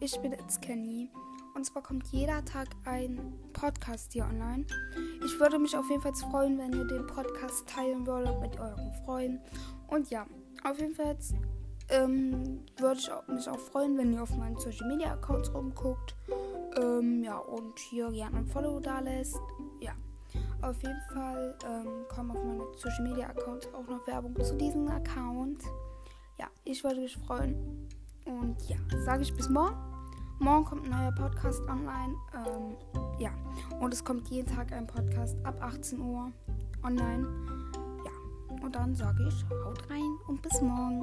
ich bin jetzt Kenny und zwar kommt jeder Tag ein Podcast hier online. Ich würde mich auf jeden Fall freuen, wenn ihr den Podcast teilen würdet mit euren Freunden. Und ja, auf jeden Fall ähm, würde ich mich auch freuen, wenn ihr auf meinen Social Media Accounts rumguckt. Ähm, ja, und hier gerne ein Follow da lässt. Ja, auf jeden Fall ähm, kommen auf meine Social Media Accounts auch noch Werbung zu diesem Account. Ja, ich würde mich freuen. Und ja, sage ich bis morgen. Morgen kommt ein neuer Podcast online. Ähm, ja, und es kommt jeden Tag ein Podcast ab 18 Uhr online. Ja, und dann sage ich, haut rein und bis morgen.